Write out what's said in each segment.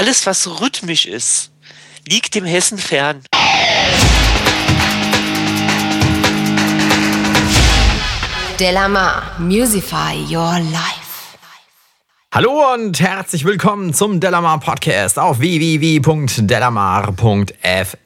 Alles, was rhythmisch ist, liegt dem Hessen fern. Delamar, Musify Your Life. Hallo und herzlich willkommen zum Delamar Podcast auf www.delamar.fm,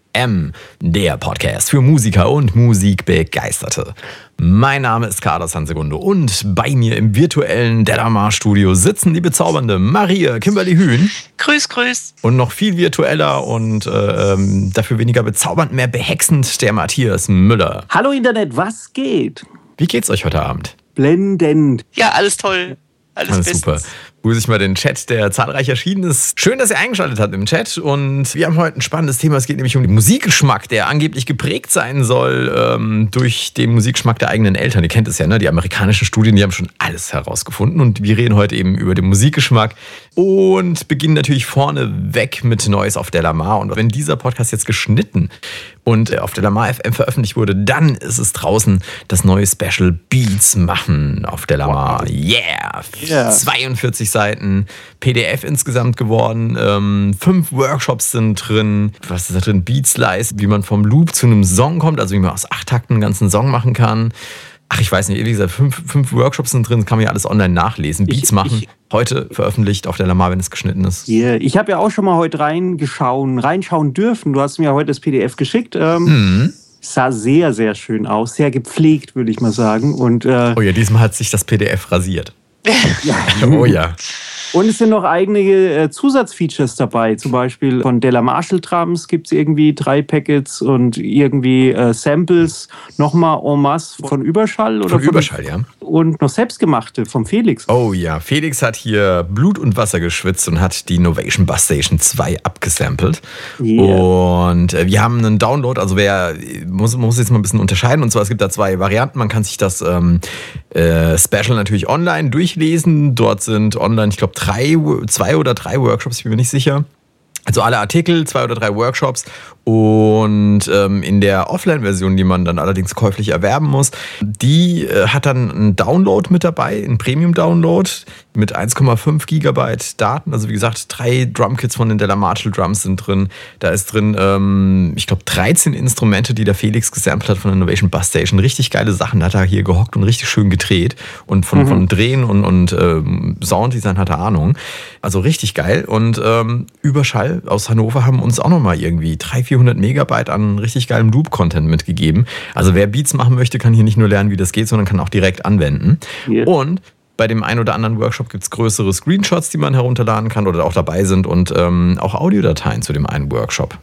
der Podcast für Musiker und Musikbegeisterte. Mein Name ist Carlos Hansegunde und bei mir im virtuellen Delamar Studio sitzen die bezaubernde Maria Kimberly Hühn. Grüß, grüß. Und noch viel virtueller und äh, ähm, dafür weniger bezaubernd, mehr behexend, der Matthias Müller. Hallo Internet, was geht? Wie geht's euch heute Abend? Blendend. Ja, alles toll. Alles, Alles super. Grüße ich mal den Chat, der zahlreich erschienen ist. Schön, dass ihr eingeschaltet habt im Chat. Und wir haben heute ein spannendes Thema. Es geht nämlich um den Musikgeschmack, der angeblich geprägt sein soll ähm, durch den Musikgeschmack der eigenen Eltern. Ihr kennt es ja, ne? Die amerikanischen Studien, die haben schon alles herausgefunden. Und wir reden heute eben über den Musikgeschmack und beginnen natürlich vorne weg mit Neues auf Delamar. Und wenn dieser Podcast jetzt geschnitten und äh, auf Delamar FM veröffentlicht wurde, dann ist es draußen das neue Special Beats machen auf Delamar. Yeah! Yeah. 42 Seiten, PDF insgesamt geworden, ähm, fünf Workshops sind drin. Was ist da drin? Beat Slice, wie man vom Loop zu einem Song kommt, also wie man aus acht Takten einen ganzen Song machen kann. Ach, ich weiß nicht, wie gesagt, fünf, fünf Workshops sind drin, kann man ja alles online nachlesen. Beats Ich- machen, ich- heute veröffentlicht auf der Lamar, wenn es geschnitten ist. Yeah. Ich habe ja auch schon mal heute reingeschauen, reinschauen dürfen. Du hast mir heute das PDF geschickt. Ähm, Mhm. Sah sehr, sehr schön aus. Sehr gepflegt, würde ich mal sagen. Und, äh, Oh ja, diesmal hat sich das PDF rasiert. Ja. Oh ja. Und es sind noch einige äh, Zusatzfeatures dabei. Zum Beispiel von Della Marshall Drums gibt es irgendwie drei Packets und irgendwie äh, Samples. Nochmal en masse von Überschall. Oder Von Überschall, ja. Und noch selbstgemachte vom Felix. Oh ja, Felix hat hier Blut und Wasser geschwitzt und hat die Novation Bus Station 2 abgesampelt. Yeah. Und äh, wir haben einen Download, also wer muss, muss jetzt mal ein bisschen unterscheiden. Und zwar, es gibt da zwei Varianten. Man kann sich das ähm, äh, Special natürlich online durchlesen. Dort sind online, ich glaube, drei, zwei oder drei Workshops, ich bin mir nicht sicher. Also alle Artikel, zwei oder drei Workshops und ähm, in der Offline-Version, die man dann allerdings käuflich erwerben muss, die äh, hat dann einen Download mit dabei, einen Premium-Download mit 1,5 Gigabyte Daten. Also wie gesagt, drei Drumkits von den Della Marshall Drums sind drin. Da ist drin, ähm, ich glaube, 13 Instrumente, die der Felix gesampelt hat von der Innovation Bus Station. Richtig geile Sachen. Hat er hier gehockt und richtig schön gedreht. Und von, von Drehen und, und ähm, Sounddesign hat er Ahnung. Also richtig geil. Und ähm, Überschall aus Hannover haben uns auch nochmal irgendwie 300, 400 Megabyte an richtig geilem Loop-Content mitgegeben. Also wer Beats machen möchte, kann hier nicht nur lernen, wie das geht, sondern kann auch direkt anwenden. Ja. Und bei dem einen oder anderen Workshop gibt es größere Screenshots, die man herunterladen kann oder auch dabei sind und ähm, auch Audiodateien zu dem einen Workshop.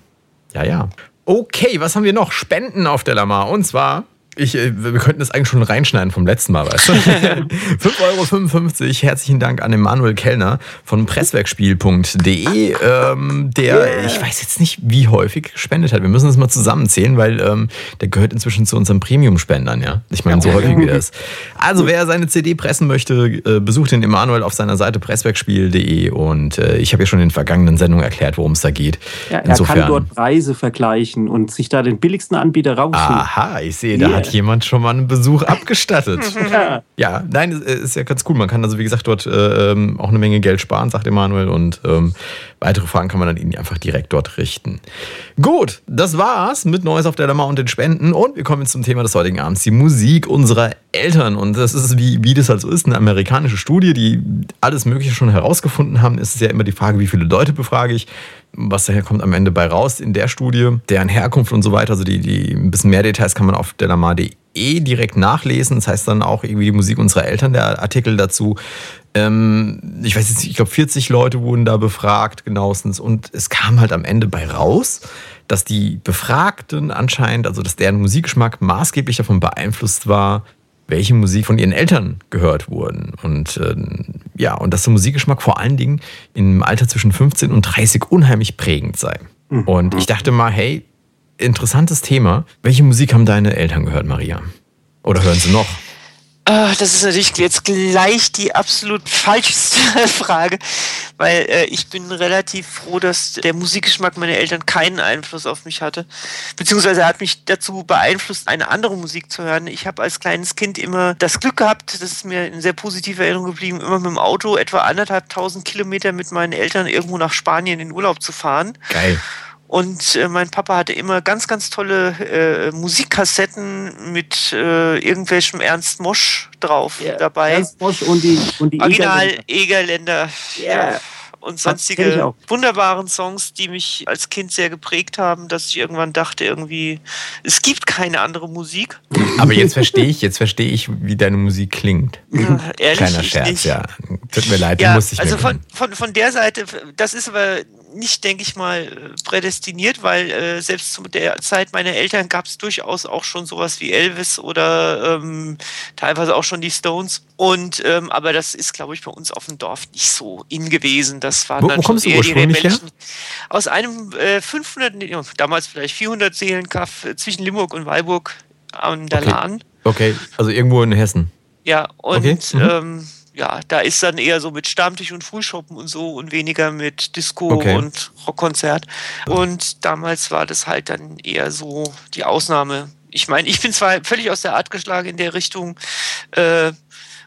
Ja, ja. Okay, was haben wir noch? Spenden auf der Lamar. Und zwar, ich, äh, wir könnten das eigentlich schon reinschneiden vom letzten Mal, weißt du? 5,55 Euro. Herzlichen Dank an den Manuel Kellner von presswerkspiel.de, ähm, der, ich weiß jetzt nicht, wie häufig gespendet hat. Wir müssen das mal zusammenzählen, weil ähm, der gehört inzwischen zu unseren Premium-Spendern, ja. Ich meine, so häufig wie er ist. Also, wer seine CD pressen möchte, äh, besucht den Emanuel auf seiner Seite presswerkspiel.de und äh, ich habe ja schon in den vergangenen Sendungen erklärt, worum es da geht. Ja, er kann dort Preise vergleichen und sich da den billigsten Anbieter raussuchen. Aha, ich sehe, da Yeah. Hat jemand schon mal einen Besuch abgestattet. Ja. ja, nein, ist, ja ganz cool. Man kann also, wie gesagt, dort äh, ähm, auch eine Menge Geld sparen, sagt Emanuel. Und ähm, weitere Fragen kann man dann Ihnen einfach direkt dort richten. Gut, das war's mit Neues auf der Lamar und den Spenden. Und wir kommen jetzt zum Thema des heutigen Abends, die Musik unserer Eltern. Und das ist, wie, wie das halt so ist, eine amerikanische Studie, die alles Mögliche schon herausgefunden haben. Ist ja immer die Frage, wie viele Leute befrage ich. Was daher kommt am Ende bei raus in der Studie, deren Herkunft und so weiter. Also die, die ein bisschen mehr Details kann man auf delamar.de direkt nachlesen. Das heißt dann auch irgendwie die Musik unserer Eltern, der Artikel dazu. Ähm, ich weiß jetzt nicht, ich glaube 40 Leute wurden da befragt genauestens und es kam halt am Ende bei raus, dass die Befragten anscheinend, also dass deren Musikgeschmack maßgeblich davon beeinflusst war, welche Musik von ihren Eltern gehört wurden. Und ähm, ja, und dass der Musikgeschmack vor allen Dingen im Alter zwischen 15 und 30 unheimlich prägend sei. Und ich dachte mal, hey, interessantes Thema. Welche Musik haben deine Eltern gehört, Maria? Oder hören sie noch? Ah, das ist natürlich jetzt gleich die absolut falscheste Frage, weil äh, ich bin relativ froh, dass der Musikgeschmack meiner Eltern keinen Einfluss auf mich hatte, beziehungsweise hat mich dazu beeinflusst, eine andere Musik zu hören. Ich habe als kleines Kind immer das Glück gehabt, das ist mir in sehr positiver Erinnerung geblieben, immer mit dem Auto etwa anderthalb tausend Kilometer mit meinen Eltern irgendwo nach Spanien in Urlaub zu fahren. Geil. Und äh, mein Papa hatte immer ganz, ganz tolle äh, Musikkassetten mit äh, irgendwelchem Ernst Mosch drauf Ja, dabei. Ernst Mosch und die, und die Original Egerländer. Egerländer. Ja. Und sonstige wunderbaren Songs, die mich als Kind sehr geprägt haben, dass ich irgendwann dachte, irgendwie, es gibt keine andere Musik. Aber jetzt verstehe ich, jetzt verstehe ich, wie deine Musik klingt. Äh, ehrlich, Kleiner Scherz, nicht. ja. Tut mir leid, Ja, musste ich also mir von, von, von der Seite, das ist aber nicht, denke ich mal, prädestiniert, weil äh, selbst zu der Zeit meiner Eltern gab es durchaus auch schon sowas wie Elvis oder ähm, teilweise auch schon die Stones. Und ähm, aber das ist, glaube ich, bei uns auf dem Dorf nicht so in gewesen. Das waren Wo- dann wo schon eher die rebellischen. Aus einem äh, 500, nee, damals vielleicht 400 Seelenkaff äh, zwischen Limburg und Weilburg an der Okay. Lahn. Okay, also irgendwo in Hessen. Ja, und Okay, mhm. ähm, ja, da ist dann eher so mit Stammtisch und Frühschoppen und so und weniger mit Disco Okay. und Rockkonzert. Und damals war das halt dann eher so die Ausnahme. Ich meine, ich bin zwar völlig aus der Art geschlagen in der Richtung, äh,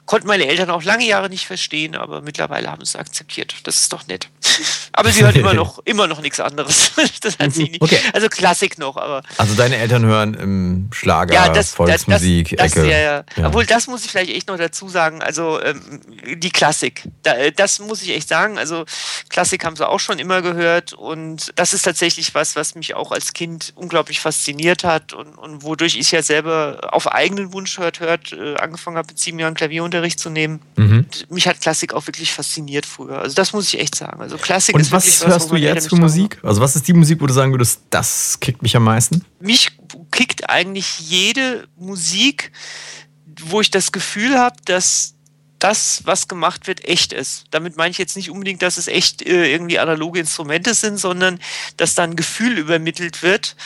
konnten meine Eltern auch lange Jahre nicht verstehen, aber mittlerweile haben sie es akzeptiert. Das ist doch nett. Aber sie hören immer noch, immer noch nichts anderes. Das hat sie nicht. Okay. Also Klassik noch, aber Also deine Eltern hören im Schlager, ja, das, Volksmusik, das, das, Ecke. ja, ja. Ja. Obwohl, das muss ich vielleicht echt noch dazu sagen. Also ähm, die Klassik, da, äh, das muss ich echt sagen. Also Klassik haben sie auch schon immer gehört und das ist tatsächlich was, was mich auch als Kind unglaublich fasziniert hat und, und wodurch ich ja selber auf eigenen Wunsch hört, hört äh, angefangen habe, mit sieben Jahren Klavierunterricht zu nehmen. Mhm. Mich hat Klassik auch wirklich fasziniert früher. Also das muss ich echt sagen. Also Klassik Und ist wirklich was was, hörst wo du jetzt für Musik? Also was ist die Musik, wo du sagen würdest, das kickt mich am meisten? mich kickt eigentlich jede Musik, wo ich das Gefühl habe, dass das, was gemacht wird, echt ist. Damit meine ich jetzt nicht unbedingt, dass es echt äh, irgendwie analoge Instrumente sind, sondern dass da ein Gefühl übermittelt wird,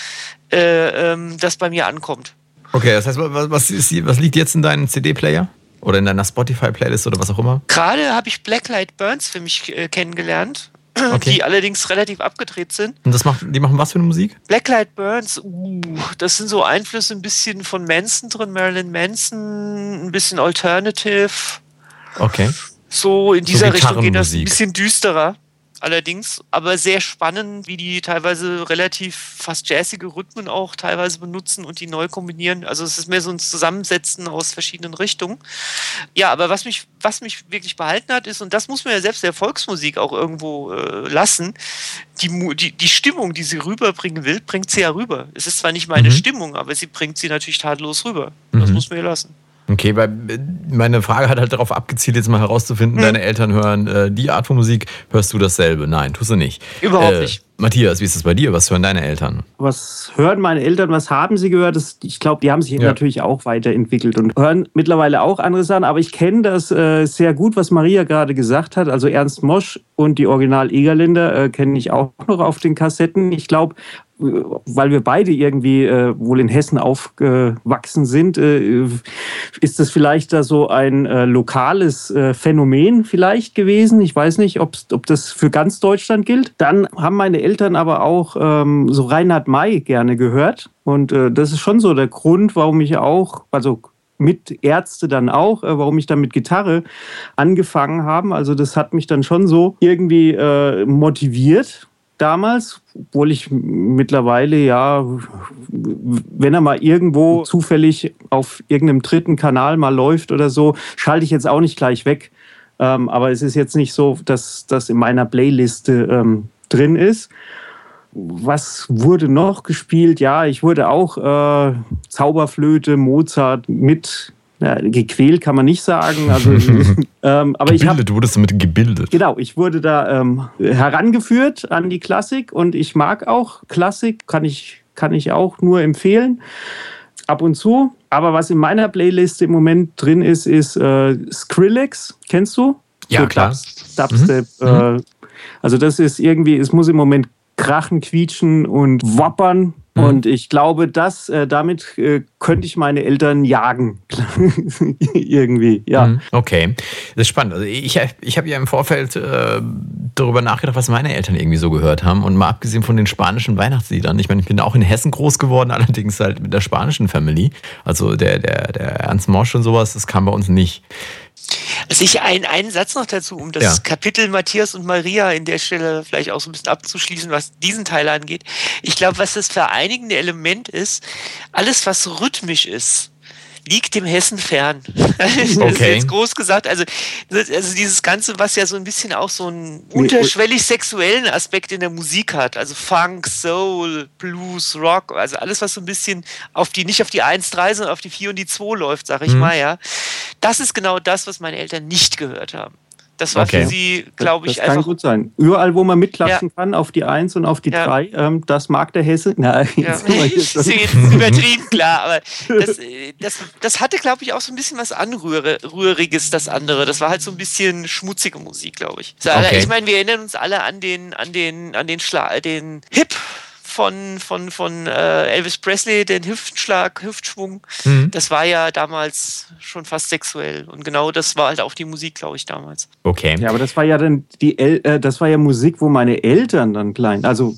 äh, ähm, das bei mir ankommt. Okay, das heißt, was, was, ist, was liegt jetzt in deinem CD-Player? Oder in deiner Spotify-Playlist oder was auch immer? Gerade habe ich Blacklight Burns für mich äh, kennengelernt, Okay. die allerdings relativ abgedreht sind. Und das macht, die machen was für eine Musik? Blacklight Burns, uh, das sind so Einflüsse ein bisschen von Manson drin, Marilyn Manson, ein bisschen Alternative. Okay. So in dieser Richtung geht das ein bisschen düsterer. Allerdings, aber sehr spannend, wie die teilweise relativ fast jazzige Rhythmen auch teilweise benutzen und die neu kombinieren. Also es ist mehr so ein Zusammensetzen aus verschiedenen Richtungen. Ja, aber was mich, was mich wirklich behalten hat, ist, und das muss man ja selbst der Volksmusik auch irgendwo äh, lassen, die, die, die Stimmung, die sie rüberbringen will, bringt sie ja rüber. Es ist zwar nicht meine Mhm. Stimmung, aber sie bringt sie natürlich tadellos rüber. Das Mhm. muss man ihr lassen. Okay, weil äh, meine Frage hat halt darauf abgezielt, jetzt mal herauszufinden, Hm. deine Eltern hören äh, die Art von Musik, hörst du dasselbe? Nein, tust du nicht. Überhaupt Äh, nicht. Matthias, wie ist es bei dir? Was hören deine Eltern? Was hören meine Eltern, was haben sie gehört? Das, ich glaube, die haben sich Ja. natürlich auch weiterentwickelt und hören mittlerweile auch andere Sachen. Aber ich kenne das äh, sehr gut, was Maria gerade gesagt hat. Also Ernst Mosch und die Original Egerländer äh, kenne ich auch noch auf den Kassetten. Ich glaube, äh, weil wir beide irgendwie äh, wohl in Hessen aufgewachsen sind, äh, ist das vielleicht da so ein äh, lokales äh, Phänomen vielleicht gewesen. Ich weiß nicht, ob das für ganz Deutschland gilt. Dann haben meine Eltern aber auch ähm, so Reinhard May gerne gehört. Und äh, das ist schon so der Grund, warum ich auch, also mit Ärzte dann auch, äh, warum ich dann mit Gitarre angefangen habe. Also das hat mich dann schon so irgendwie äh, motiviert damals, obwohl ich mittlerweile ja, wenn er mal irgendwo zufällig auf irgendeinem dritten Kanal mal läuft oder so, schalte ich jetzt auch nicht gleich weg. Ähm, aber es ist jetzt nicht so, dass das in meiner Playliste ähm, drin ist. Was wurde noch gespielt? Ja, ich wurde auch äh, Zauberflöte, Mozart mit ja, gequält, kann man nicht sagen. Also, ähm, aber ich habe Gebildet, du wurdest damit gebildet. Genau, ich wurde da ähm, herangeführt an die Klassik und ich mag auch Klassik, kann ich, kann ich auch nur empfehlen. Ab und zu. Aber was in meiner Playlist im Moment drin ist, ist äh, Skrillex. Kennst du? Ja, So klar. Dubs- Dubstep. Äh, also das ist irgendwie, es muss im Moment Krachen, Quietschen und Wappern. Mhm. Und ich glaube, dass äh, damit äh, könnte ich meine Eltern jagen. Irgendwie, ja. Mhm. Okay, das ist spannend. Also ich, ich habe ja im Vorfeld äh, darüber nachgedacht, was meine Eltern irgendwie so gehört haben. Und mal abgesehen von den spanischen Weihnachtsliedern. Ich meine, ich bin auch in Hessen groß geworden, allerdings halt mit der spanischen Family. Also der, der, der Ernst Mosch und sowas, das kam bei uns nicht. Also ich ein, einen Satz noch dazu, um das ja. Kapitel Matthias und Maria in der Stelle vielleicht auch so ein bisschen abzuschließen, was diesen Teil angeht. Ich glaube, was das vereinigende Element ist, alles was rhythmisch ist, liegt dem Hessen fern. das ist jetzt groß gesagt. Also, also dieses Ganze, was ja so ein bisschen auch so einen unterschwellig sexuellen Aspekt in der Musik hat. Also Funk, Soul, Blues, Rock, also alles, was so ein bisschen auf die, nicht auf die 1, 3, sondern auf die 4 und die 2 läuft, sag ich mhm. mal, ja. Das ist genau das, was meine Eltern nicht gehört haben. Das war okay. für sie, glaube ich, das einfach. Das kann gut sein. Überall, wo man mitklatschen ja. kann, auf die 1 und auf die 3, ja. ähm, das mag der Hesse. Nein, ja. ich sehe jetzt übertrieben klar, aber das, äh, das, das hatte, glaube ich, auch so ein bisschen was Anrühriges, das andere. Das war halt so ein bisschen schmutzige Musik, glaube ich. Okay. Ich meine, wir erinnern uns alle an den, an den, an den, Schla den Hip von, von, von äh, Elvis Presley, den Hüftschlag, Hüftschwung, mhm. das war ja damals schon fast sexuell. Und genau das war halt auch die Musik, glaube ich, damals. Okay. Ja, aber das war ja dann die El äh, das war ja Musik, wo meine Eltern dann klein, also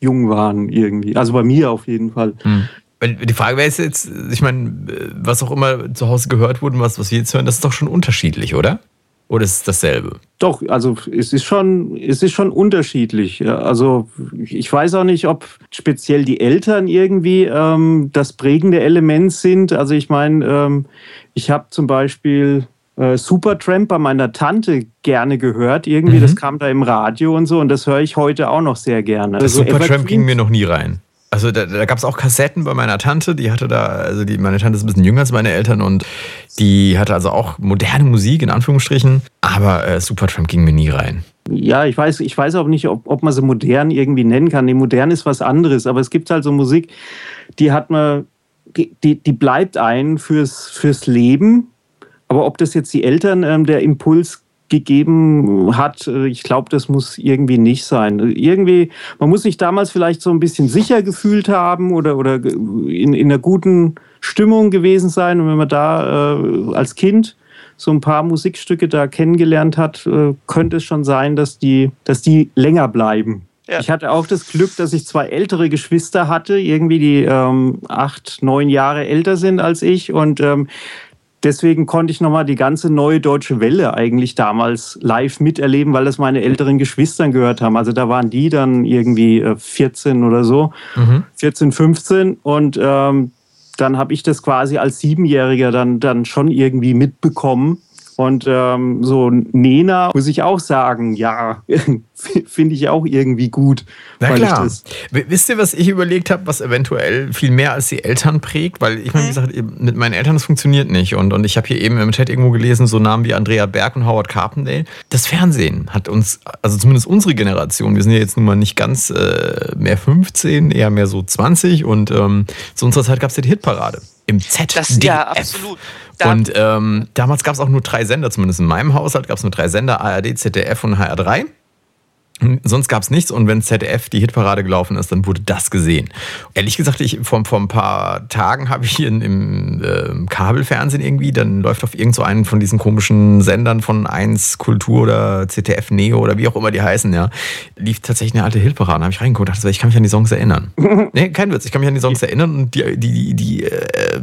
jung waren irgendwie. Also bei mir auf jeden Fall. Mhm. Die Frage wäre jetzt, ich meine, was auch immer zu Hause gehört wurde, was, was wir jetzt hören, das ist doch schon unterschiedlich, oder? Oder ist es dasselbe? Doch, also es ist schon, es ist schon unterschiedlich. Also ich weiß auch nicht, ob speziell die Eltern irgendwie ähm, das prägende Element sind. Also ich meine, ähm, ich habe zum Beispiel äh, Supertramp bei meiner Tante gerne gehört. Irgendwie, mhm. das kam da im Radio und so und das höre ich heute auch noch sehr gerne. Das also Supertramp ging mir noch nie rein. Also da, da gab es auch Kassetten bei meiner Tante, die hatte da, also die, meine Tante ist ein bisschen jünger als meine Eltern und die hatte also auch moderne Musik in Anführungsstrichen, aber äh, Supertramp ging mir nie rein. Ja, ich weiß, ich weiß auch nicht, ob, ob man sie modern irgendwie nennen kann. Nee, modern ist was anderes, aber es gibt halt so Musik, die hat man, die, die bleibt ein fürs, fürs Leben. Aber ob das jetzt die Eltern ähm, der Impuls gegeben hat. Äh, ich glaube, das muss irgendwie nicht sein. Irgendwie, man muss sich damals vielleicht so ein bisschen sicher gefühlt haben oder, oder in, in einer guten Stimmung gewesen sein. Und wenn man da äh, als Kind so ein paar Musikstücke da kennengelernt hat, äh, könnte es schon sein, dass die, dass die länger bleiben. Ja. Ich hatte auch das Glück, dass ich zwei ältere Geschwister hatte, irgendwie die ähm, acht, neun Jahre älter sind als ich. Und ähm, deswegen konnte ich nochmal die ganze neue deutsche Welle eigentlich damals live miterleben, weil das meine älteren Geschwister gehört haben. Also da waren die dann irgendwie 14 äh, oder so, mhm. 14, 15 und ähm, dann habe ich das quasi als Siebenjähriger dann, dann schon irgendwie mitbekommen. Und ähm, so Nena muss ich auch sagen, ja, finde ich auch irgendwie gut. Na klar. Wisst ihr, was ich überlegt habe, was eventuell viel mehr als die Eltern prägt? Weil ich meine, wie gesagt, mit meinen Eltern, das funktioniert nicht. Und, und ich habe hier eben im Chat irgendwo gelesen, so Namen wie Andrea Berg und Howard Carpendale. Das Fernsehen hat uns, also zumindest unsere Generation, wir sind ja jetzt nun mal nicht ganz äh, mehr 15, eher mehr so 20. Und ähm, zu unserer Zeit gab es ja die Hitparade im Z. Das, ja, absolut. Da und ähm, damals gab es auch nur drei Sender, zumindest in meinem Haushalt gab es nur drei Sender, ARD, ZDF und HR3. Sonst gab es nichts und wenn ZDF die Hitparade gelaufen ist, dann wurde das gesehen. Ehrlich gesagt, ich vor, vor ein paar Tagen habe ich hier in, im äh, Kabelfernsehen irgendwie, dann läuft auf irgend so einen von diesen komischen Sendern von 1 Kultur oder ZDF Neo oder wie auch immer die heißen, ja, lief tatsächlich eine alte Hitparade. Da habe ich reingeguckt und dachte, ich kann mich an die Songs erinnern. nee, kein Witz, ich kann mich an die Songs erinnern und die, die, die, die äh,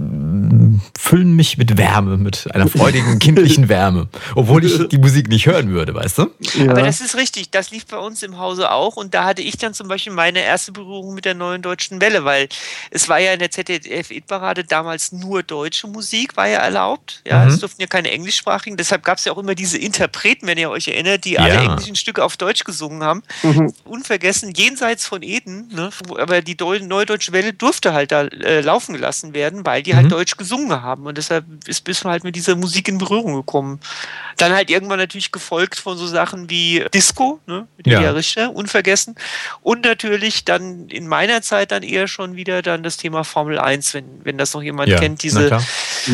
füllen mich mit Wärme, mit einer freudigen kindlichen Wärme. Obwohl ich die Musik nicht hören würde, weißt du? Ja. Aber das ist richtig, das lief bei uns im Hause auch und da hatte ich dann zum Beispiel meine erste Berührung mit der neuen deutschen Welle, weil es war ja in der ZDF-Parade damals nur deutsche Musik, war ja erlaubt. Ja, mhm. es durften ja keine englischsprachigen, deshalb gab es ja auch immer diese Interpreten, wenn ihr euch erinnert, die ja. alle englischen Stücke auf Deutsch gesungen haben. Mhm. Unvergessen, jenseits von Eden, ne? aber die Deu neue deutsche Welle durfte halt da äh, laufen gelassen werden, weil die halt mhm. Deutsch gesungen haben und deshalb ist bis halt mit dieser Musik in Berührung gekommen. Dann halt irgendwann natürlich gefolgt von so Sachen wie Disco, ne? mit ja. Richter, unvergessen. Und natürlich dann in meiner Zeit dann eher schon wieder dann das Thema Formel 1, wenn, wenn das noch jemand ja, kennt, diese.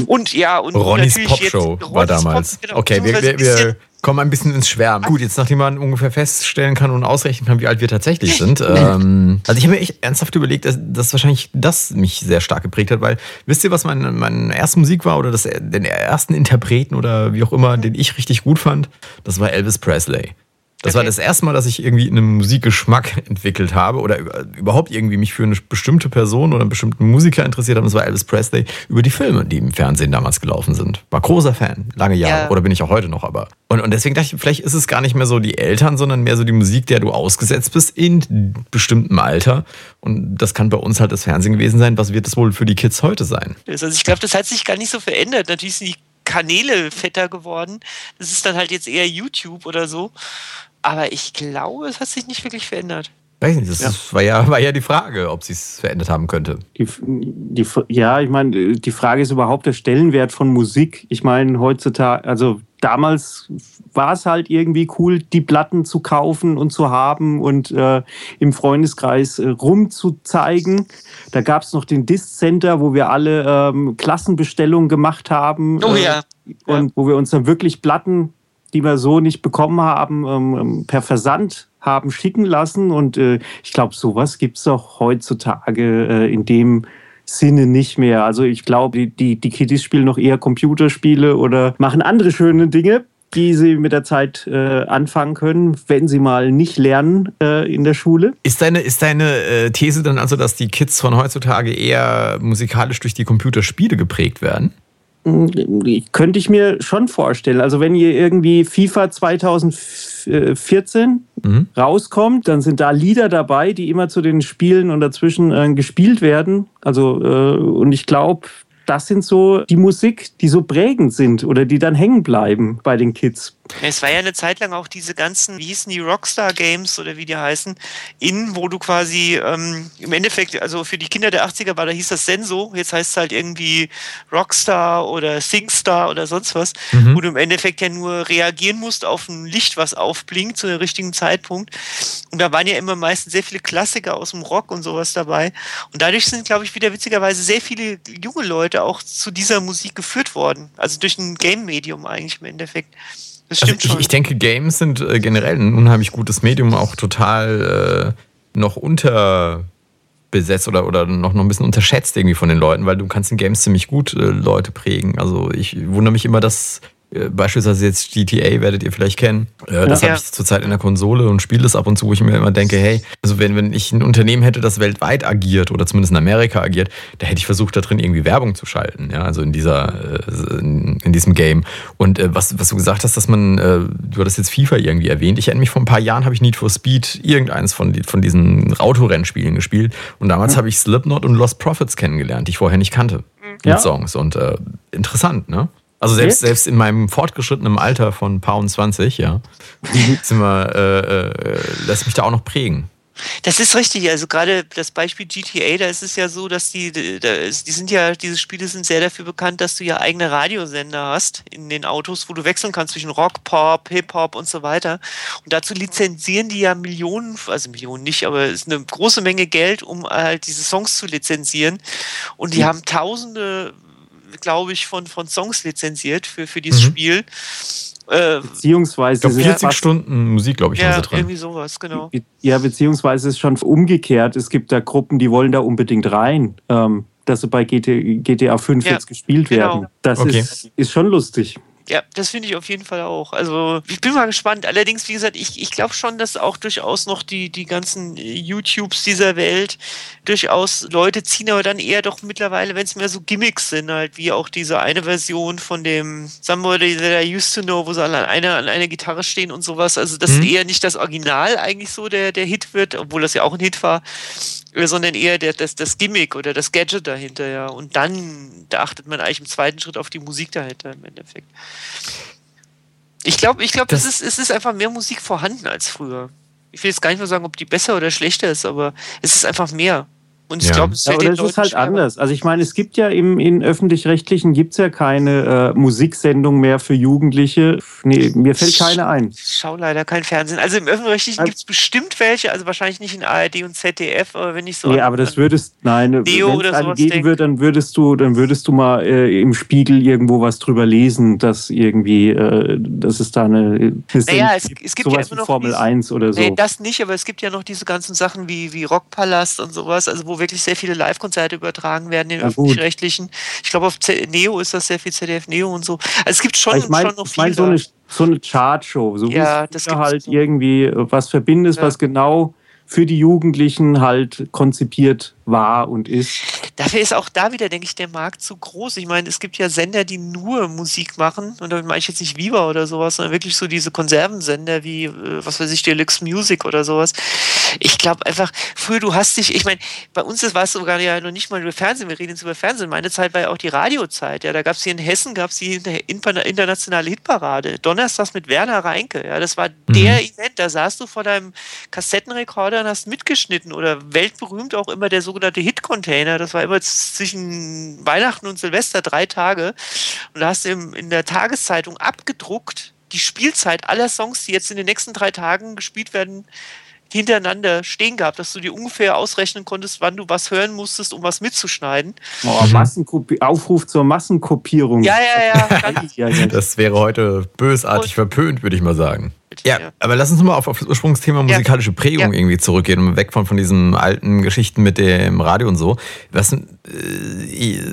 Und ja, und Ronnys Popshow war damals. Pop, genau, okay, wir, wir, wir komme ein bisschen ins Schwärmen. Gut, jetzt nachdem man ungefähr feststellen kann und ausrechnen kann, wie alt wir tatsächlich sind. ähm, also ich habe mir echt ernsthaft überlegt, dass, dass wahrscheinlich das mich sehr stark geprägt hat, weil wisst ihr, was meine, meine erste Musik war oder das, den ersten Interpreten oder wie auch immer, den ich richtig gut fand? Das war Elvis Presley. Das okay. war das erste Mal, dass ich irgendwie einen Musikgeschmack entwickelt habe oder überhaupt irgendwie mich für eine bestimmte Person oder einen bestimmten Musiker interessiert habe. Das war Elvis Presley über die Filme, die im Fernsehen damals gelaufen sind. War großer Fan, lange Jahre. Ja. Oder bin ich auch heute noch, aber. Und, und deswegen dachte ich, vielleicht ist es gar nicht mehr so die Eltern, sondern mehr so die Musik, der du ausgesetzt bist in bestimmtem Alter. Und das kann bei uns halt das Fernsehen gewesen sein. Was wird das wohl für die Kids heute sein? Also ich glaube, das hat sich gar nicht so verändert. Natürlich sind die Kanäle fetter geworden. Das ist dann halt jetzt eher YouTube oder so. Aber ich glaube, es hat sich nicht wirklich verändert. Weiß nicht, das ja. War, ja, war ja die Frage, ob sie es verändert haben könnte. Die, die, ja, ich meine, die Frage ist überhaupt der Stellenwert von Musik. Ich meine, heutzutage, also damals war es halt irgendwie cool, die Platten zu kaufen und zu haben und äh, im Freundeskreis äh, rumzuzeigen. Da gab es noch den Disc Center, wo wir alle ähm, Klassenbestellungen gemacht haben. Oh ja. Äh, und wo wir uns dann wirklich Platten die wir so nicht bekommen haben, ähm, ähm, per Versand haben schicken lassen. Und äh, ich glaube, sowas gibt es doch heutzutage äh, in dem Sinne nicht mehr. Also ich glaube, die, die, die Kiddies spielen noch eher Computerspiele oder machen andere schöne Dinge die sie mit der Zeit äh, anfangen können, wenn sie mal nicht lernen äh, in der Schule. Ist deine, ist deine äh, These dann also, dass die Kids von heutzutage eher musikalisch durch die Computerspiele geprägt werden? Könnte ich mir schon vorstellen. Also wenn ihr irgendwie FIFA 2014 mhm. rauskommt, dann sind da Lieder dabei, die immer zu den Spielen und dazwischen äh, gespielt werden. Also äh, und ich glaube, das sind so die Musik, die so prägend sind oder die dann hängen bleiben bei den Kids. Es war ja eine Zeit lang auch diese ganzen, wie hießen die Rockstar Games oder wie die heißen, in, wo du quasi ähm, im Endeffekt, also für die Kinder der 80er war, da hieß das Senso, jetzt heißt es halt irgendwie Rockstar oder SingStar oder sonst was, mhm. wo du im Endeffekt ja nur reagieren musst auf ein Licht, was aufblinkt zu einem richtigen Zeitpunkt. Und da waren ja immer meistens sehr viele Klassiker aus dem Rock und sowas dabei. Und dadurch sind, glaube ich, wieder witzigerweise sehr viele junge Leute auch zu dieser Musik geführt worden. Also durch ein Game-Medium eigentlich im Endeffekt. Das also stimmt also ich, ich, denke, Games sind äh, generell ein unheimlich gutes Medium, auch total äh, noch unterbesetzt oder, oder noch, noch ein bisschen unterschätzt irgendwie von den Leuten, weil du kannst in Games ziemlich gut äh, Leute prägen. Also ich wundere mich immer, dass beispielsweise jetzt GTA werdet ihr vielleicht kennen. Äh, das ja. habe ich zurzeit in der Konsole und spiele das ab und zu, wo ich mir immer denke, hey, also wenn, wenn ich ein Unternehmen hätte, das weltweit agiert oder zumindest in Amerika agiert, da hätte ich versucht, da drin irgendwie Werbung zu schalten, ja, also in dieser, äh, in, diesem Game. Und äh, was, was du gesagt hast, dass man, äh, du hattest jetzt FIFA irgendwie erwähnt. Ich erinnere mich, vor ein paar Jahren habe ich Need for Speed irgendeins von, von diesen Autorennspielen gespielt und damals mhm. habe ich Slipknot und Lost Profits kennengelernt, die ich vorher nicht kannte. Mit ja. Songs und äh, interessant, ne? Also selbst, selbst in meinem fortgeschrittenen Alter von paar und 20, ja, sind wir, äh, äh, lässt mich da auch noch prägen. Das ist richtig. Also gerade das Beispiel GTA, da ist es ja so, dass die, die sind ja, diese Spiele sind sehr dafür bekannt, dass du ja eigene Radiosender hast in den Autos, wo du wechseln kannst zwischen Rock, Pop, Hip-Hop und so weiter. Und dazu lizenzieren die ja Millionen, also Millionen nicht, aber es ist eine große Menge Geld, um halt diese Songs zu lizenzieren. Und die mhm. haben tausende glaube ich, von, von Songs lizenziert für, für dieses mhm. Spiel. Äh, beziehungsweise. Ich glaube, 40 Stunden Musik, glaube ich, ja, haben sie drin. irgendwie sowas, genau. Ja, beziehungsweise ist schon umgekehrt. Es gibt da Gruppen, die wollen da unbedingt rein, ähm, dass sie bei GT, GTA 5 ja, jetzt gespielt genau. werden. Das okay. ist, ist schon lustig. Ja, das finde ich auf jeden Fall auch. Also ich bin mal gespannt. Allerdings, wie gesagt, ich, ich glaube schon, dass auch durchaus noch die, die ganzen YouTubes dieser Welt durchaus Leute ziehen, aber dann eher doch mittlerweile, wenn es mehr so Gimmicks sind, halt wie auch diese eine Version von dem Somebody That I Used to Know, wo sie an einer, an einer Gitarre stehen und sowas. Also das mhm. eher nicht das Original eigentlich so der, der Hit wird, obwohl das ja auch ein Hit war, sondern eher der, das, das Gimmick oder das Gadget dahinter, ja. Und dann da achtet man eigentlich im zweiten Schritt auf die Musik dahinter im Endeffekt. Ich glaube, ich glaube, es ist, es ist einfach mehr Musik vorhanden als früher. Ich will jetzt gar nicht mehr sagen, ob die besser oder schlechter ist, aber es ist einfach mehr. Und ich ja. glaube, es ja, oder es ist halt anders. Also ich meine, es gibt ja im in öffentlich-rechtlichen gibt es ja keine äh, Musiksendung mehr für Jugendliche. Nee, mir fällt keine ein. Ich schaue leider kein Fernsehen. Also im öffentlich-rechtlichen also, gibt es bestimmt welche, also wahrscheinlich nicht in ARD und ZDF, aber wenn ich so. Nee, aber das würdest, nein, wenn es eine geben würde, dann würdest du, dann würdest du mal äh, im Spiegel irgendwo was drüber lesen, dass irgendwie, äh, dass es da eine. Naja, es, es gibt sowas ja immer noch Formel diese, 1 oder so. Nee, das nicht, aber es gibt ja noch diese ganzen Sachen wie, wie Rockpalast und sowas, also wo wirklich sehr viele Live-Konzerte übertragen werden, den öffentlich-rechtlichen. Ich glaube, auf Neo ist das sehr viel ZDF Neo und so. Also es gibt schon, ich mein, schon noch viel. Ich meine, so eine, so eine Chartshow, so ja, wie es halt so. irgendwie was verbindest, ja. was genau für die Jugendlichen halt konzipiert war und ist. Dafür ist auch da wieder, denke ich, der Markt zu groß. Ich meine, es gibt ja Sender, die nur Musik machen. Und damit meine ich jetzt nicht Viva oder sowas, sondern wirklich so diese Konservensender wie, äh, was weiß ich, Deluxe Music oder sowas. Ich glaube einfach, früher du hast dich, ich meine, bei uns war es sogar ja noch nicht mal über Fernsehen, wir reden jetzt über Fernsehen. Meine Zeit war ja auch die Radiozeit. Ja, da gab es hier in Hessen, gab es die internationale Hitparade. Donnerstags mit Werner Reinke. Ja, das war mhm. der Event. Da saßt du vor deinem Kassettenrekorder und hast mitgeschnitten oder weltberühmt auch immer der sogenannte Hit-Container. Das war immer zwischen Weihnachten und Silvester drei Tage. Und da hast du in der Tageszeitung abgedruckt die Spielzeit aller Songs, die jetzt in den nächsten drei Tagen gespielt werden, hintereinander stehen gehabt, dass du dir ungefähr ausrechnen konntest, wann du was hören musstest, um was mitzuschneiden. Oh, Massenkopi Aufruf zur Massenkopierung. Ja, ja, ja. das wäre heute bösartig verpönt, würde ich mal sagen. Ja, aber lass uns mal auf, auf das Ursprungsthema musikalische Prägung ja. irgendwie zurückgehen und weg von, von diesen alten Geschichten mit dem Radio und so. Was, äh,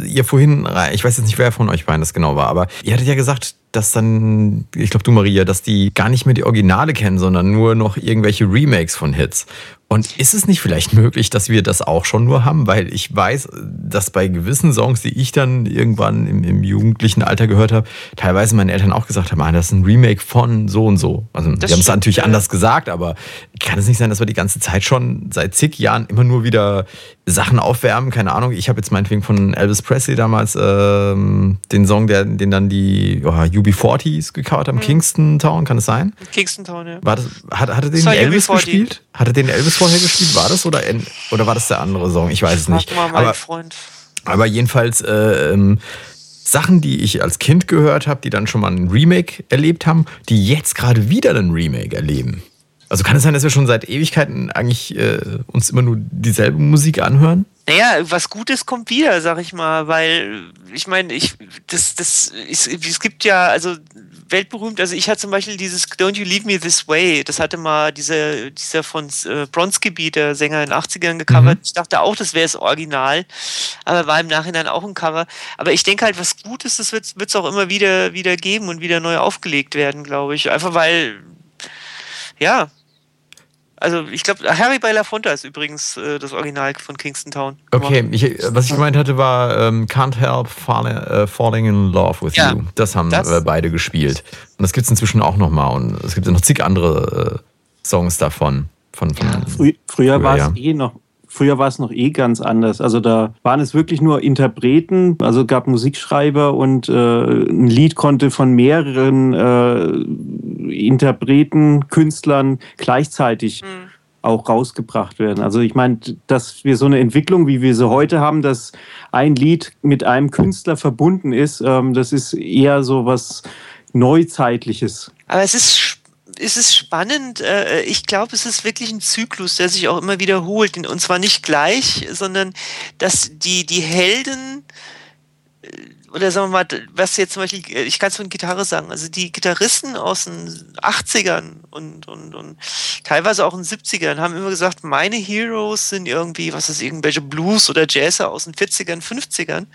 ihr vorhin, ich weiß jetzt nicht, wer von euch beiden das genau war, aber ihr hattet ja gesagt, dass dann, ich glaube du Maria, dass die gar nicht mehr die Originale kennen, sondern nur noch irgendwelche Remakes von Hits. Und ist es nicht vielleicht möglich, dass wir das auch schon nur haben? Weil ich weiß, dass bei gewissen Songs, die ich dann irgendwann im, im jugendlichen Alter gehört habe, teilweise meine Eltern auch gesagt haben, ah, das ist ein Remake von so und so. Also das die haben es natürlich ja. anders gesagt, aber kann es nicht sein, dass wir die ganze Zeit schon seit zig Jahren immer nur wieder Sachen aufwärmen? Keine Ahnung. Ich habe jetzt meinetwegen von Elvis Presley damals ähm, den Song, der, den dann die oh, UB40s gecovert haben, mhm. Kingston Town, kann es sein? Kingston Town, ja. War das, hat, hatte den Elvis UB40. gespielt? Hatte den Elvis vorher gespielt? War das oder, oder war das der andere Song? Ich weiß es nicht. Mal, mein aber, Freund. aber jedenfalls äh, ähm, Sachen, die ich als Kind gehört habe, die dann schon mal ein Remake erlebt haben, die jetzt gerade wieder ein Remake erleben. Also kann es sein, dass wir schon seit Ewigkeiten eigentlich äh, uns immer nur dieselbe Musik anhören? Naja, was Gutes kommt wieder, sag ich mal, weil ich meine, ich das das ist, es gibt ja also weltberühmt. Also ich hatte zum Beispiel dieses Don't You Leave Me This Way. Das hatte mal dieser dieser von äh, Bronski der Sänger in den 80ern gecovert. Mhm. Ich dachte auch, das wäre das Original, aber war im Nachhinein auch ein Cover. Aber ich denke halt, was Gutes, das wird es auch immer wieder wieder geben und wieder neu aufgelegt werden, glaube ich. Einfach weil ja, also ich glaube, Harry Belafonte ist übrigens äh, das Original von Kingston Town. Okay, ich, was ich gemeint hatte war ähm, Can't Help Falling, uh, falling in Love with ja, You. Das haben das, äh, beide gespielt. Und das gibt es inzwischen auch nochmal. Und es gibt noch zig andere äh, Songs davon. Von, von ja, frü früher war es eh noch Früher war es noch eh ganz anders. Also da waren es wirklich nur Interpreten, also gab Musikschreiber und äh, ein Lied konnte von mehreren äh, Interpreten, Künstlern gleichzeitig mhm. auch rausgebracht werden. Also ich meine, dass wir so eine Entwicklung, wie wir sie heute haben, dass ein Lied mit einem Künstler verbunden ist, ähm, das ist eher so was Neuzeitliches. Aber es ist ist es spannend. Äh, ich glaube, es ist wirklich ein Zyklus, der sich auch immer wiederholt. Und zwar nicht gleich, sondern dass die, die Helden äh, oder sagen wir mal, was jetzt zum Beispiel, ich kann es von Gitarre sagen, also die Gitarristen aus den 80ern und, und, und teilweise auch in den 70ern haben immer gesagt, meine Heroes sind irgendwie, was ist irgendwelche Blues oder Jazzer aus den 40ern, 50ern.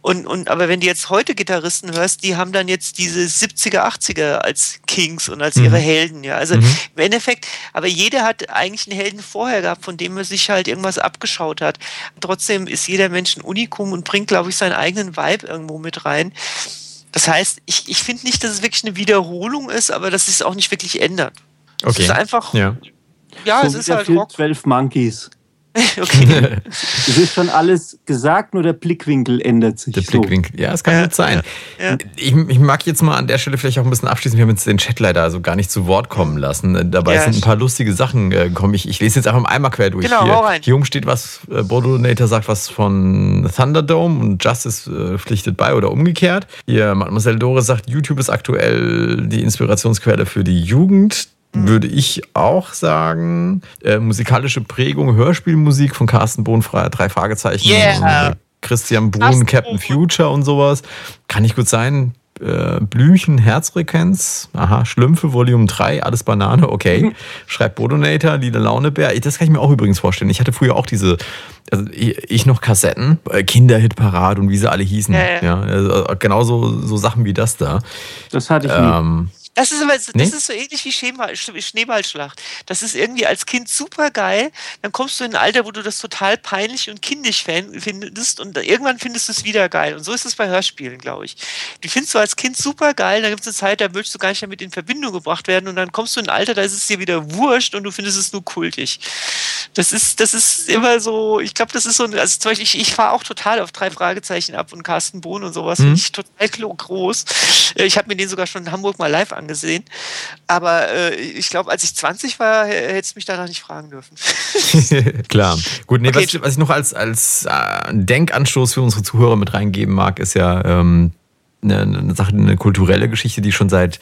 Und, und, aber wenn du jetzt heute Gitarristen hörst, die haben dann jetzt diese 70er, 80er als Kings und als mhm. ihre Helden, ja. Also mhm. im Endeffekt, aber jeder hat eigentlich einen Helden vorher gehabt, von dem er sich halt irgendwas abgeschaut hat. Trotzdem ist jeder Mensch ein Unikum und bringt, glaube ich, seinen eigenen Vibe irgendwo mit rein. Das heißt, ich, ich finde nicht, dass es wirklich eine Wiederholung ist, aber dass es auch nicht wirklich ändert. Okay. Es ist einfach. Ja, ja so es ist halt Rock. 12 Monkeys. okay. Es ist schon alles gesagt, nur der Blickwinkel ändert sich. Der so. Blickwinkel, ja, es kann Ja, gut sein. ja, ja. Ich, ich mag jetzt mal an der Stelle vielleicht auch ein bisschen abschließen. Wir haben jetzt den Chat leider also gar nicht zu Wort kommen lassen. Dabei Ja, sind ein paar lustige Sachen äh, gekommen. Ich, ich lese jetzt einfach mal einmal quer durch. Genau, hier. rein. hier oben steht was, äh, Bodonator sagt was von Thunderdome und Justice äh, pflichtet bei oder umgekehrt. Hier, Mademoiselle Dore sagt, YouTube ist aktuell die Inspirationsquelle für die Jugend. Würde ich auch sagen. Äh, musikalische Prägung, Hörspielmusik von Carsten Bohn, drei Fragezeichen. Yeah. Und, äh, Christian Brun, Carsten Captain Bohn. Future und sowas. Kann nicht gut sein. Äh, Blümchen, Herzfrequenz, aha, Schlümpfe, Volume 3, alles Banane, okay. Schreibt Bodonator, Lila Launebär. Das kann ich mir auch übrigens vorstellen. Ich hatte früher auch diese, also ich noch Kassetten, äh, Kinderhitparat und wie sie alle hießen. Ja, ja. also genauso so Sachen wie das da. Das hatte ich nie. Ähm, Das ist, aber, das Nee? ist so ähnlich wie Schneeball, Sch- Schneeballschlacht. Das ist irgendwie als Kind super geil. Dann kommst du in ein Alter, wo du das total peinlich und kindisch findest und irgendwann findest du es wieder geil. Und so ist es bei Hörspielen, glaube ich. Die findest du als Kind super geil, dann gibt es eine Zeit, da willst du gar nicht damit in Verbindung gebracht werden und dann kommst du in ein Alter, da ist es dir wieder wurscht und du findest es nur kultig. Das ist, das ist immer so, ich glaube, das ist so, ein- also zum Beispiel, ich, ich fahre auch total auf drei Fragezeichen ab und Carsten Bohn und sowas, Mhm. ich total klo- groß. Äh, Ich habe mir den sogar schon in Hamburg mal live angesehen. Aber äh, ich glaube, als ich 20 war, hättest du mich danach nicht fragen dürfen. Klar. Gut, nee, Okay. was, was ich noch als, als äh, Denkanstoß für unsere Zuhörer mit reingeben mag, ist ja ähm, eine, Sache, eine kulturelle Geschichte, die schon seit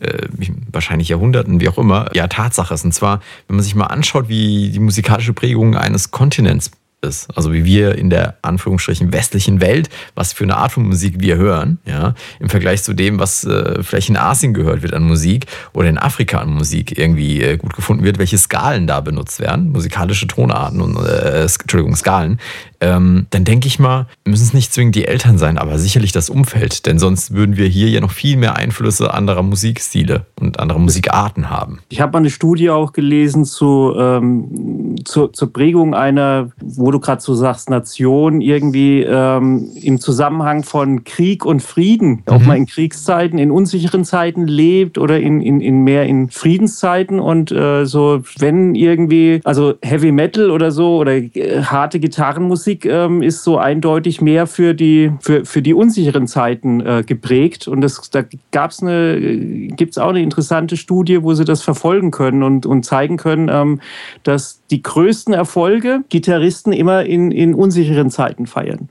äh, wahrscheinlich Jahrhunderten, wie auch immer, ja Tatsache ist. Und zwar, wenn man sich mal anschaut, wie die musikalische Prägung eines Kontinents ist, also wie wir in der Anführungsstrichen westlichen Welt, was für eine Art von Musik wir hören, ja, im Vergleich zu dem, was äh, vielleicht in Asien gehört wird an Musik oder in Afrika an Musik irgendwie äh, gut gefunden wird, welche Skalen da benutzt werden, musikalische Tonarten und äh, Entschuldigung, Skalen, ähm, dann denke ich mal, müssen es nicht zwingend die Eltern sein, aber sicherlich das Umfeld, denn sonst würden wir hier ja noch viel mehr Einflüsse anderer Musikstile und anderer Musikarten haben. Ich habe mal eine Studie auch gelesen zu, ähm, zur, zur Prägung einer, wo du gerade so sagst, Nation irgendwie ähm, im Zusammenhang von Krieg und Frieden, ob Mhm. man in Kriegszeiten, in unsicheren Zeiten lebt oder in, in, in mehr in Friedenszeiten und äh, so, wenn irgendwie, also Heavy Metal oder so oder äh, harte Gitarrenmusik ähm, ist so eindeutig mehr für die, für, für die unsicheren Zeiten äh, geprägt und das, da gibt es auch eine interessante Studie, wo sie das verfolgen können und, und zeigen können, ähm, dass die größten Erfolge Gitarristen immer in, in unsicheren Zeiten feiern.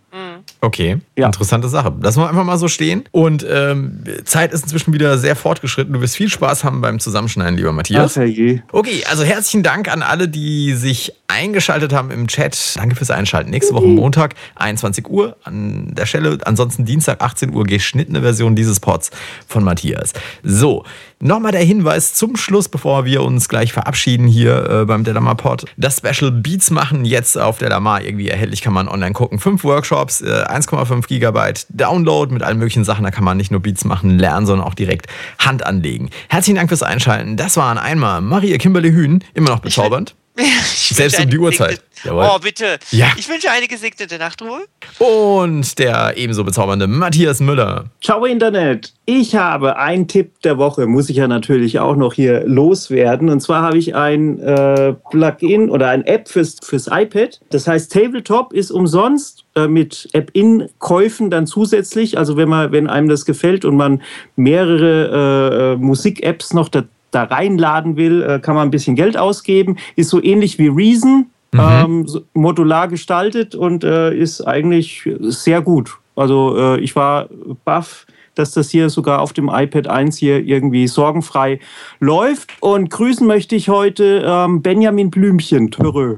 Okay, Ja. interessante Sache. Lassen wir einfach mal so stehen. Und ähm, Zeit ist inzwischen wieder sehr fortgeschritten. Du wirst viel Spaß haben beim Zusammenschneiden, lieber Matthias. Ach, herrje. Okay, also herzlichen Dank an alle, die sich eingeschaltet haben im Chat. Danke fürs Einschalten. Nächste Woche Montag, 21 Uhr an der Stelle. Ansonsten Dienstag, 18 Uhr, geschnittene Version dieses Pods von Matthias. So, nochmal der Hinweis zum Schluss, bevor wir uns gleich verabschieden hier äh, beim Delamar Pod. Das Special Beats machen jetzt auf Delamar irgendwie erhältlich, kann man online gucken. Fünf Workshops, äh, 1,5 Gigabyte Download mit allen möglichen Sachen. Da kann man nicht nur Beats machen, lernen, sondern auch direkt Hand anlegen. Herzlichen Dank fürs Einschalten. Das waren einmal Maria Kimberly Hühn, immer noch bezaubernd. Selbst um die Uhrzeit. Jawohl. Oh, bitte. Ja. Ich wünsche eine gesegnete Nachtruhe. Und der ebenso bezaubernde Matthias Müller. Ciao Internet. Ich habe einen Tipp der Woche, muss ich ja natürlich auch noch hier loswerden. Und zwar habe ich ein äh, Plugin oder ein App fürs, fürs iPad. Das heißt, Tabletop ist umsonst äh, mit App-In-Käufen dann zusätzlich. Also wenn man, wenn einem das gefällt und man mehrere äh, äh, Musik-Apps noch da, da reinladen will, äh, kann man ein bisschen Geld ausgeben. Ist so ähnlich wie Reason. Ähm, so modular gestaltet und äh, ist eigentlich sehr gut. Also äh, ich war baff, dass das hier sogar auf dem iPad 1 hier irgendwie sorgenfrei läuft. Und grüßen möchte ich heute ähm, Benjamin Blümchen. Törö.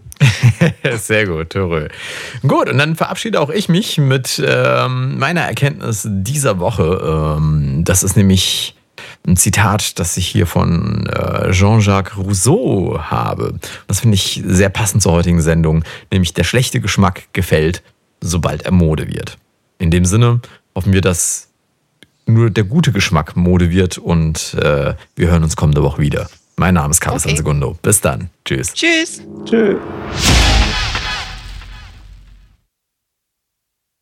Sehr gut, Törö. Gut, und dann verabschiede auch ich mich mit ähm, meiner Erkenntnis dieser Woche. Ähm, das ist nämlich ein Zitat, das ich hier von äh, Jean-Jacques Rousseau habe. Das finde ich sehr passend zur heutigen Sendung, nämlich der schlechte Geschmack gefällt, sobald er Mode wird. In dem Sinne hoffen wir, dass nur der gute Geschmack Mode wird und äh, wir hören uns kommende Woche wieder. Mein Name ist Carlos Okay. Segundo. Bis dann. Tschüss. Tschüss. Tschö.